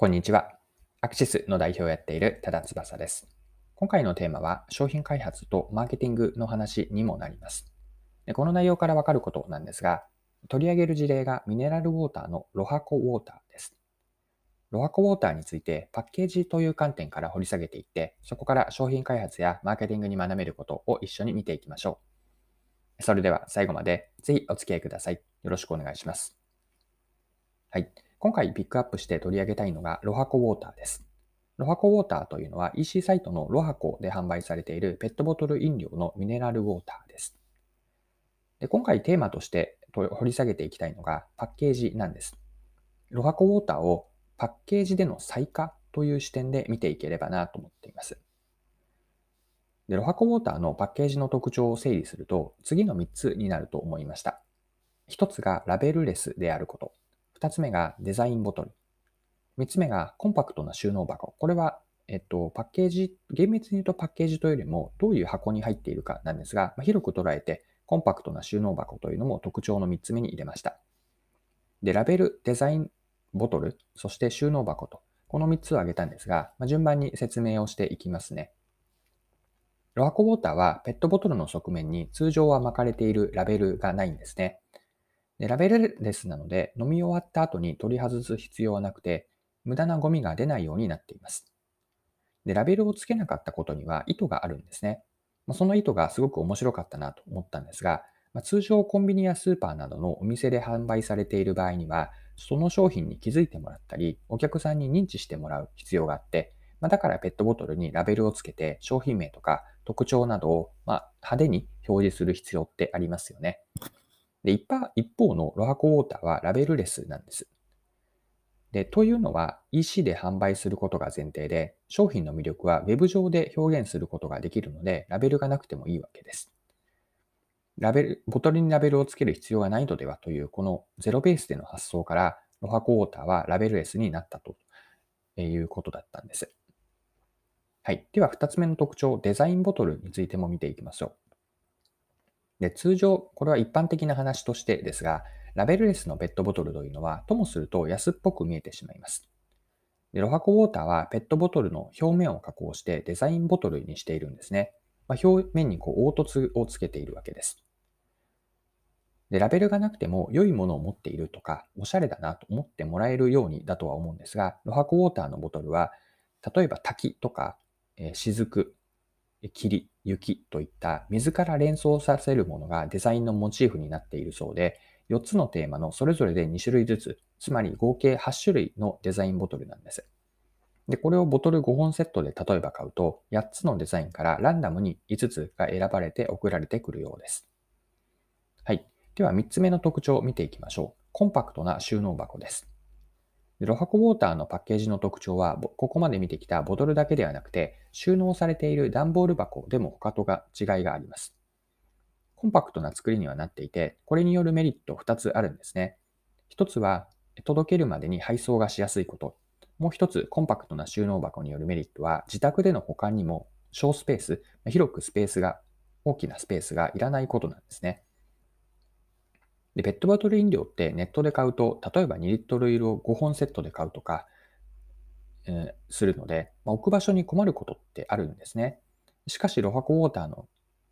こんにちは。アクシスの代表をやっている多田翼です。今回のテーマは商品開発とマーケティングの話にもなります。でこの内容からわかることなんですが、取り上げる事例がミネラルウォーターのロハコウォーターです。ロハコウォーターについてパッケージという観点から掘り下げていって、そこから商品開発やマーケティングに学べることを一緒に見ていきましょう。それでは最後までぜひお付き合いください。よろしくお願いします。はい。今回ピックアップして取り上げたいのがロハコウォーターです。ロハコウォーターというのは EC サイトのロハコで販売されているペットボトル飲料のミネラルウォーターです。で今回テーマとして掘り下げていきたいのがパッケージなんです。ロハコウォーターをパッケージでの最下という視点で見ていければなと思っています。でロハコウォーターのパッケージの特徴を整理すると次の3つになると思いました。1つがラベルレスであること。二つ目がデザインボトル。三つ目がコンパクトな収納箱。これは、えっと、パッケージ、厳密に言うとパッケージというよりも、どういう箱に入っているかなんですが、ま、広く捉えて、コンパクトな収納箱というのも特徴の三つ目に入れました。で、ラベル、デザインボトル、そして収納箱と、この三つを挙げたんですが、ま、順番に説明をしていきますね。ロハコウォーターはペットボトルの側面に通常は巻かれているラベルがないんですね。でラベルレスなので、飲み終わった後に取り外す必要はなくて、無駄なゴミが出ないようになっています。で、ラベルを付けなかったことには意図があるんですね。まあその意図がすごく面白かったなと思ったんですが、まあ通常コンビニやスーパーなどのお店で販売されている場合には、その商品に気づいてもらったり、お客さんに認知してもらう必要があって、まあだからペットボトルにラベルをつけて商品名とか特徴などを、ま派手に表示する必要ってありますよね。で一方一方のロハコウォーターはラベルレスなんです。で、というのは EC で販売することが前提で、商品の魅力は Web 上で表現することができるので、ラベルがなくてもいいわけです。ラベル、ボトルにラベルをつける必要がないのではという、このゼロベースでの発想から、ロハコウォーターはラベルレスになったということだったんです。はい。では、二つ目の特徴、デザインボトルについても見ていきましょう。で、通常、これは一般的な話としてですが、ラベルレスのペットボトルというのは、ともすると安っぽく見えてしまいます。でロハコウォーターはペットボトルの表面を加工してデザインボトルにしているんですね。まあ、表面にこう凹凸をつけているわけです。で、ラベルがなくても良いものを持っているとか、おしゃれだなと思ってもらえるようにだとは思うんですが、ロハコウォーターのボトルは、例えば滝とか、えー、雫、霧、雪といった水から連想させるものがデザインのモチーフになっているそうで、4つのテーマのそれぞれで2種類ずつ、つまり合計8種類のデザインボトルなんです。で、これをボトル5本セットで例えば買うと、8つのデザインからランダムに5つが選ばれて送られてくるようです。はい。では3つ目の特徴を見ていきましょう。コンパクトな収納箱です。ロハコウォーターのパッケージの特徴は、ここまで見てきたボトルだけではなくて、収納されている段ボール箱でも他とが違いがあります。コンパクトな作りにはなっていて、これによるメリット2つあるんですね。1つは、届けるまでに配送がしやすいこと。もう1つ、コンパクトな収納箱によるメリットは、自宅での保管にも小スペース、広くスペースが、大きなスペースがいらないことなんですね。で、ペットボトル飲料ってネットで買うと、例えば2リットル入りを5本セットで買うとか、えー、するので、まあ、置く場所に困ることってあるんですね。しかし、ロハコウォーターの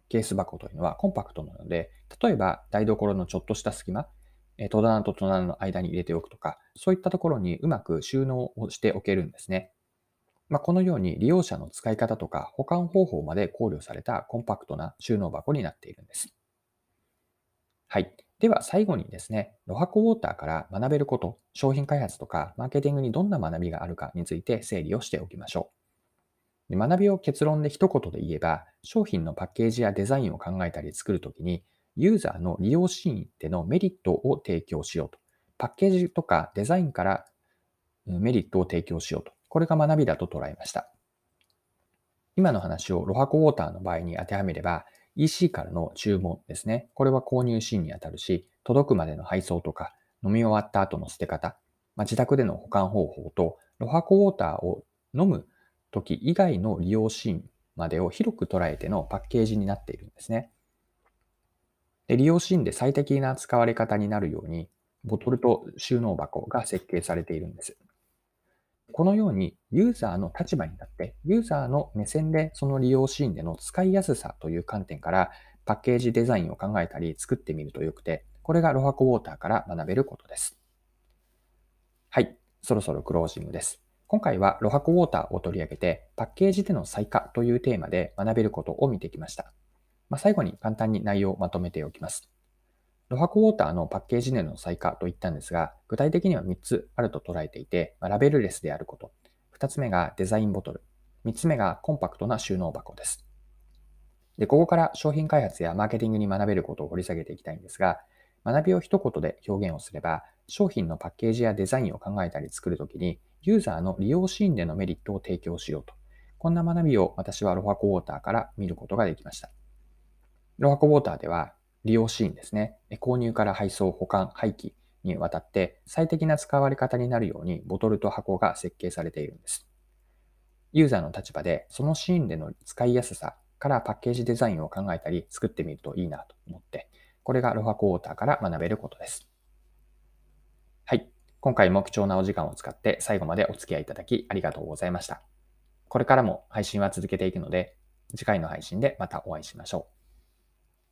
ケース箱というのはコンパクトなので、例えば台所のちょっとした隙間、え戸棚と戸棚の間に入れておくとか、そういったところにうまく収納をしておけるんですね。まあ、このように利用者の使い方とか保管方法まで考慮されたコンパクトな収納箱になっているんです。はい。では最後にですね、ロハコウォーターから学べること、商品開発とかマーケティングにどんな学びがあるかについて整理をしておきましょう。で学びを結論で一言で言えば、商品のパッケージやデザインを考えたり作るときに、ユーザーの利用シーンでのメリットを提供しようと。パッケージとかデザインからメリットを提供しようと。これが学びだと捉えました。今の話をロハコウォーターの場合に当てはめれば、EC からの注文ですね。これは購入シーンにあたるし、届くまでの配送とか、飲み終わった後の捨て方、まあ、自宅での保管方法と、ロハコウォーターを飲む時以外の利用シーンまでを広く捉えてのパッケージになっているんですね。で利用シーンで最適な使われ方になるように、ボトルと収納箱が設計されているんです。このようにユーザーの立場に立って、ユーザーの目線でその利用シーンでの使いやすさという観点からパッケージデザインを考えたり作ってみるとよくて、これがロハコウォーターから学べることです。はい、そろそろクロージングです。今回はロハコウォーターを取り上げて、パッケージでの再化というテーマで学べることを見てきました。まあ、最後に簡単に内容をまとめておきます。ロハコウォーターのパッケージでの再化と言ったんですが、具体的には3つあると捉えていて、ラベルレスであること。2つ目がデザインボトル。3つ目がコンパクトな収納箱です。で、ここから商品開発やマーケティングに学べることを掘り下げていきたいんですが、学びを一言で表現をすれば、商品のパッケージやデザインを考えたり作るときに、ユーザーの利用シーンでのメリットを提供しようと。こんな学びを私はロハコウォーターから見ることができました。ロハコウォーターでは、利用シーンですね。購入から配送、保管、廃棄にわたって最適な使われ方になるようにボトルと箱が設計されているんです。ユーザーの立場でそのシーンでの使いやすさからパッケージデザインを考えたり作ってみるといいなと思って、これがロハコウォーターから学べることです。はい。今回も貴重なお時間を使って最後までお付き合いいただきありがとうございました。これからも配信は続けていくので、次回の配信でまたお会いしましょう。